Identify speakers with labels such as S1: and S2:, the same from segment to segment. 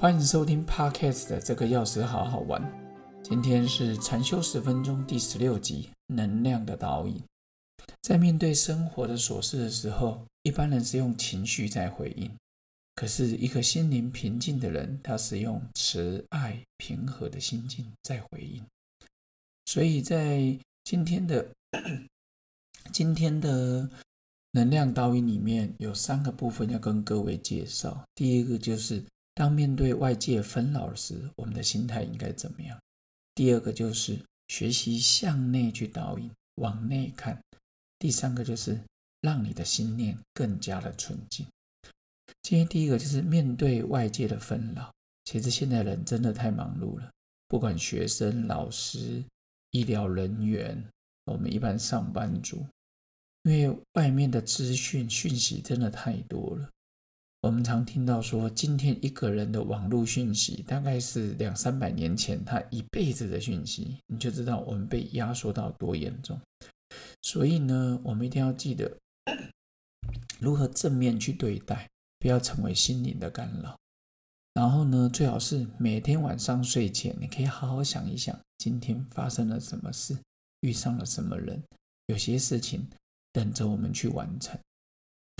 S1: 欢迎收听 Podcast 的这个钥匙好好玩。今天是禅修十分钟第十六集，能量的导引。在面对生活的琐事的时候，一般人是用情绪在回应，可是一个心灵平静的人，他是用慈爱平和的心境在回应。所以在今天的 今天的能量导引里面有三个部分要跟各位介绍。第一个就是当面对外界纷扰时，我们的心态应该怎么样？第二个就是学习向内去导引，往内看。第三个就是让你的心念更加的纯净。今天第一个就是面对外界的纷扰，其实现在人真的太忙碌了，不管学生、老师、医疗人员，我们一般上班族，因为外面的资讯讯息真的太多了。我们常听到说，今天一个人的网络讯息大概是两三百年前他一辈子的讯息，你就知道我们被压缩到多严重。所以呢，我们一定要记得 如何正面去对待，不要成为心灵的干扰。然后呢，最好是每天晚上睡前，你可以好好想一想，今天发生了什么事，遇上了什么人，有些事情等着我们去完成。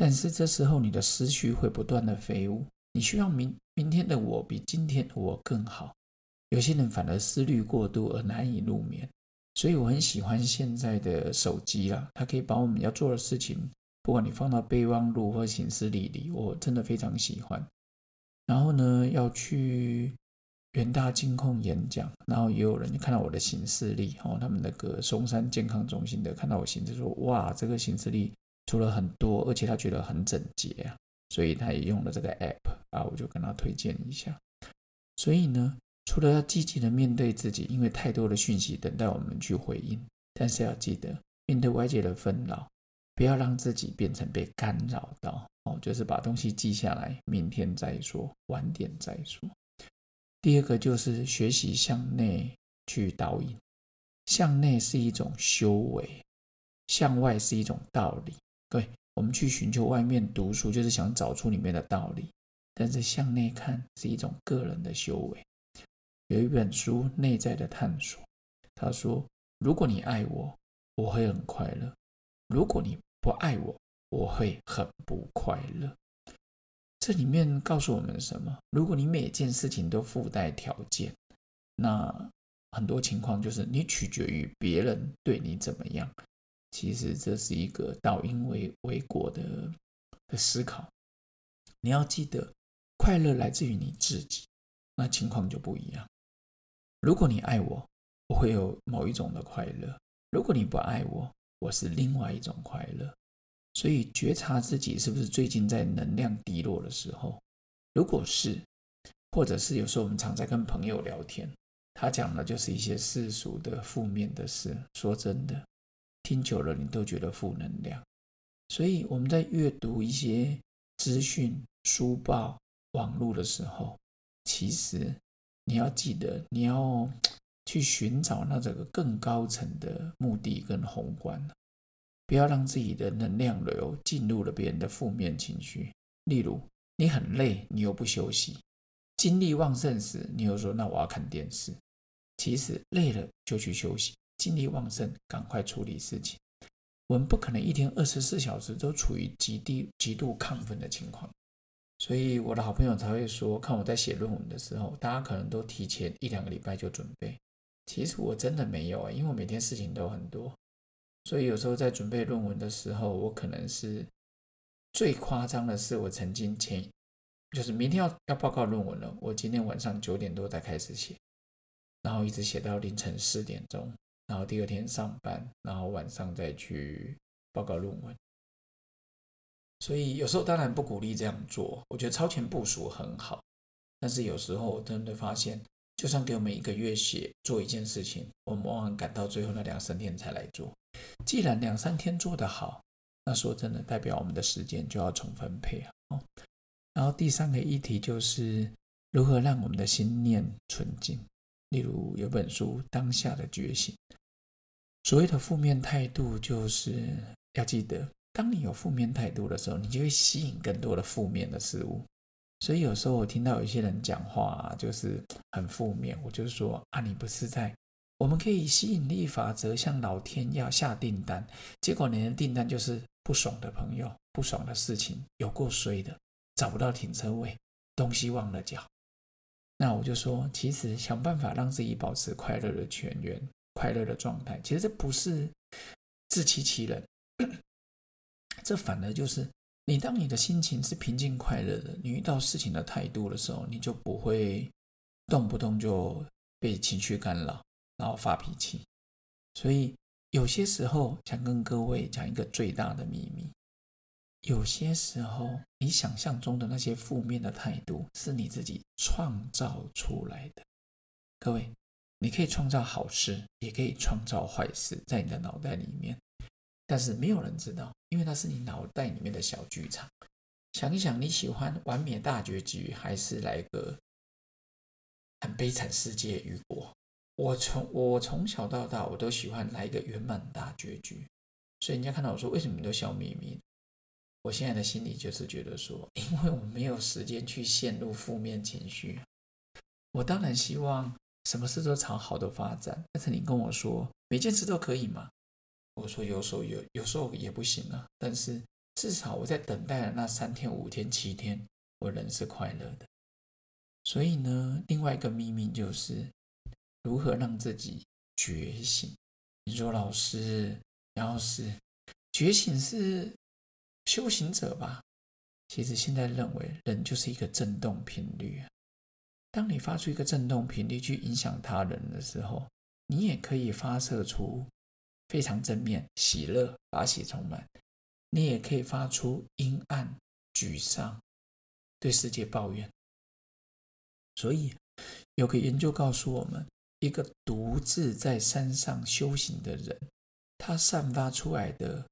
S1: 但是这时候，你的思绪会不断的飞舞，你需要明明天的我比今天的我更好。有些人反而思虑过度而难以入眠。所以我很喜欢现在的手机啊，它可以把我们要做的事情，不管你放到备忘录或行事历里，我真的非常喜欢。然后呢，要去元大金控演讲，然后也有人看到我的行事历哦，他们那个松山健康中心的看到我行事说，哇，这个行事历出了很多，而且他觉得很整洁啊，所以他也用了这个 app 啊，我就跟他推荐一下。所以呢。除了要积极的面对自己，因为太多的讯息等待我们去回应，但是要记得面对外界的纷扰，不要让自己变成被干扰到哦，就是把东西记下来，明天再说，晚点再说。第二个就是学习向内去导引，向内是一种修为，向外是一种道理。对，我们去寻求外面读书，就是想找出里面的道理，但是向内看是一种个人的修为。有一本书《内在的探索》，他说：“如果你爱我，我会很快乐；如果你不爱我，我会很不快乐。”这里面告诉我们什么？如果你每件事情都附带条件，那很多情况就是你取决于别人对你怎么样。其实这是一个倒因为为果的的思考。你要记得，快乐来自于你自己，那情况就不一样。如果你爱我，我会有某一种的快乐；如果你不爱我，我是另外一种快乐。所以觉察自己是不是最近在能量低落的时候，如果是，或者是有时候我们常在跟朋友聊天，他讲的就是一些世俗的负面的事。说真的，听久了你都觉得负能量。所以我们在阅读一些资讯、书报、网络的时候，其实。你要记得，你要 去寻找那这个更高层的目的跟宏观，不要让自己的能量流进入了别人的负面情绪。例如，你很累，你又不休息；精力旺盛时，你又说那我要看电视。其实累了就去休息，精力旺盛赶快处理事情。我们不可能一天二十四小时都处于极低、极度亢奋的情况。所以我的好朋友才会说，看我在写论文的时候，大家可能都提前一两个礼拜就准备。其实我真的没有啊，因为我每天事情都很多，所以有时候在准备论文的时候，我可能是最夸张的是，我曾经前就是明天要要报告论文了，我今天晚上九点多才开始写，然后一直写到凌晨四点钟，然后第二天上班，然后晚上再去报告论文。所以有时候当然不鼓励这样做，我觉得超前部署很好，但是有时候我真的发现，就算给我们一个月写做一件事情，我们往往赶到最后那两三天才来做。既然两三天做得好，那说真的，代表我们的时间就要重分配啊。然后第三个议题就是如何让我们的心念纯净。例如有本书《当下的觉醒》，所谓的负面态度，就是要记得。当你有负面态度的时候，你就会吸引更多的负面的事物。所以有时候我听到有些人讲话就是很负面，我就说啊，你不是在，我们可以吸引力法则向老天要下订单，结果你的订单就是不爽的朋友、不爽的事情，有过衰的，找不到停车位，东西忘了缴。那我就说，其实想办法让自己保持快乐的泉源、快乐的状态，其实这不是自欺欺人，这反而就是你当你的心情是平静快乐的，你遇到事情的态度的时候，你就不会动不动就被情绪干扰，然后发脾气。所以有些时候想跟各位讲一个最大的秘密。有些时候，你想象中的那些负面的态度，是你自己创造出来的。各位，你可以创造好事，也可以创造坏事，在你的脑袋里面，但是没有人知道，因为那是你脑袋里面的小剧场。想一想，你喜欢完美大结局，还是来个很悲惨世界雨果？我从我从小到大，我都喜欢来一个圆满大结局。所以人家看到我说，为什么你都笑眯眯的？我现在的心里就是觉得说，因为我没有时间去陷入负面情绪。我当然希望什么事都朝好的发展，但是你跟我说每件事都可以吗？我说有时候有，有时候也不行了。但是至少我在等待的那三天、五天、七天，我人是快乐的。所以呢，另外一个秘密就是如何让自己觉醒。你说老师，然后是觉醒是？修行者吧，其实现在认为人就是一个振动频率。当你发出一个振动频率去影响他人的时候，你也可以发射出非常正面、喜乐、把喜充满；你也可以发出阴暗、沮丧、对世界抱怨。所以，有个研究告诉我们，一个独自在山上修行的人，他散发出来的。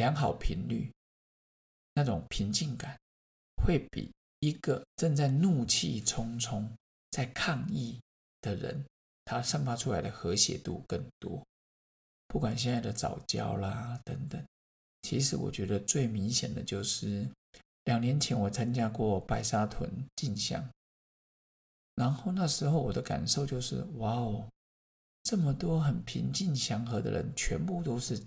S1: 良好频率，那种平静感，会比一个正在怒气冲冲、在抗议的人，他散发出来的和谐度更多。不管现在的早教啦等等，其实我觉得最明显的就是两年前我参加过白沙屯进香，然后那时候我的感受就是，哇哦，这么多很平静祥和的人，全部都是。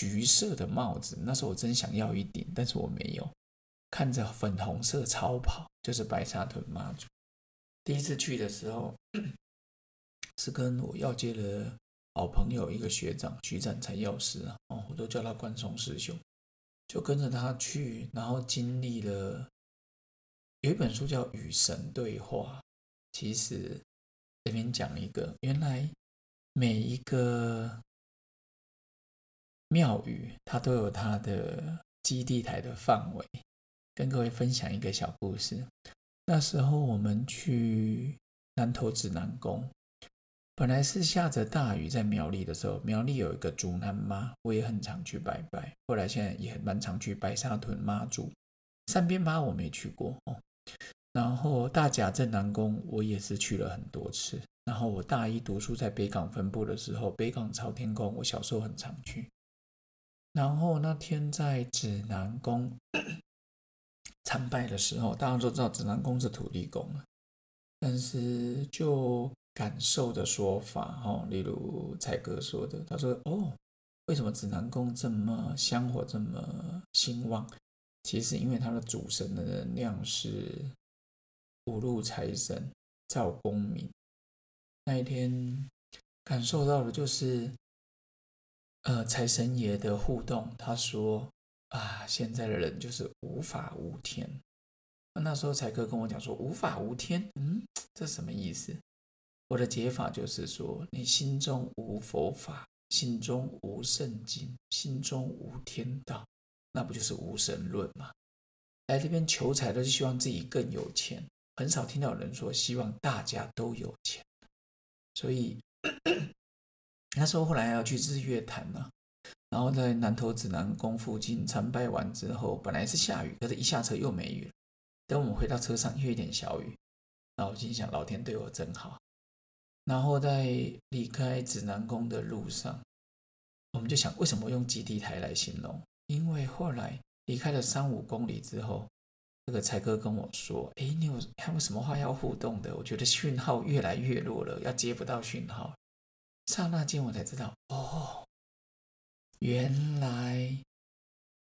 S1: 橘色的帽子，那时候我真想要一顶，但是我没有。看着粉红色超跑，就是白沙屯妈祖。第一次去的时候，是跟我要接的好朋友一个学长徐展才药师啊，哦，我都叫他关松师兄，就跟着他去，然后经历了有一本书叫《与神对话》，其实这边讲一个，原来每一个。庙宇它都有它的基地台的范围，跟各位分享一个小故事。那时候我们去南投指南宫，本来是下着大雨，在苗栗的时候，苗栗有一个竹南妈，我也很常去拜拜。后来现在也蛮常去白沙屯妈祖，三边妈我没去过哦。然后大甲镇南宫我也是去了很多次。然后我大一读书在北港分部的时候，北港朝天宫我小时候很常去。然后那天在指南宫 参拜的时候，大家都知道指南宫是土地公。但是就感受的说法，哈，例如才哥说的，他说：“哦，为什么指南宫这么香火这么兴旺？其实因为他的主神的能量是五路财神赵公明。那一天感受到的就是。”呃，财神爷的互动，他说啊，现在的人就是无法无天。那时候财哥跟我讲说，无法无天，嗯，这什么意思？我的解法就是说，你心中无佛法，心中无圣经，心中无天道，那不就是无神论吗？来这边求财都是希望自己更有钱，很少听到有人说希望大家都有钱，所以。那时候后来要去日月潭呢，然后在南投指南宫附近参拜完之后，本来是下雨，可是一下车又没雨了。等我们回到车上，又一点小雨，那我心想老天对我真好。然后在离开指南宫的路上，我们就想为什么用基地台来形容？因为后来离开了三五公里之后，这个才哥跟我说：“哎，你有还有什么话要互动的？我觉得讯号越来越弱了，要接不到讯号。”刹那间，我才知道，哦，原来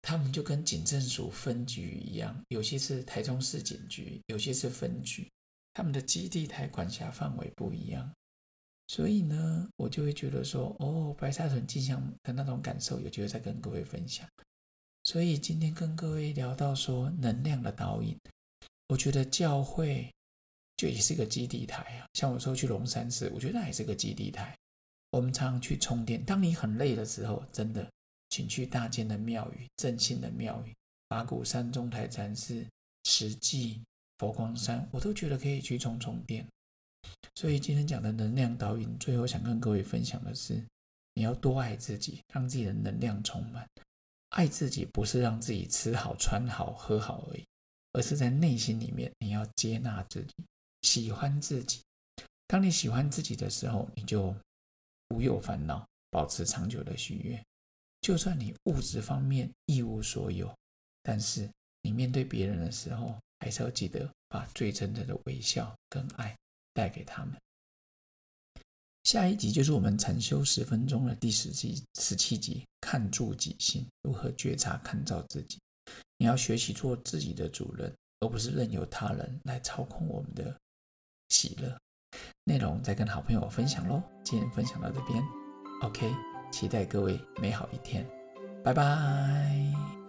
S1: 他们就跟警政署分局一样，有些是台中市警局，有些是分局，他们的基地台管辖范围不一样。所以呢，我就会觉得说，哦，白沙屯进香的那种感受，有机会再跟各位分享。所以今天跟各位聊到说能量的导引，我觉得教会就也是一个基地台啊。像我说去龙山寺，我觉得那也是个基地台。我们常常去充电。当你很累的时候，真的，请去大间的庙宇、正信的庙宇，八股山中台禅寺、慈济、佛光山，我都觉得可以去充充电。所以今天讲的能量导引，最后想跟各位分享的是，你要多爱自己，让自己的能量充满。爱自己不是让自己吃好、穿好、喝好而已，而是在内心里面你要接纳自己，喜欢自己。当你喜欢自己的时候，你就无有烦恼，保持长久的喜悦。就算你物质方面一无所有，但是你面对别人的时候，还是要记得把最真诚的微笑跟爱带给他们。下一集就是我们禅修十分钟的第十集、十七集，看住己心，如何觉察、看照自己。你要学习做自己的主人，而不是任由他人来操控我们的喜乐。内容再跟好朋友分享喽。今天分享到这边，OK，期待各位美好一天，拜拜。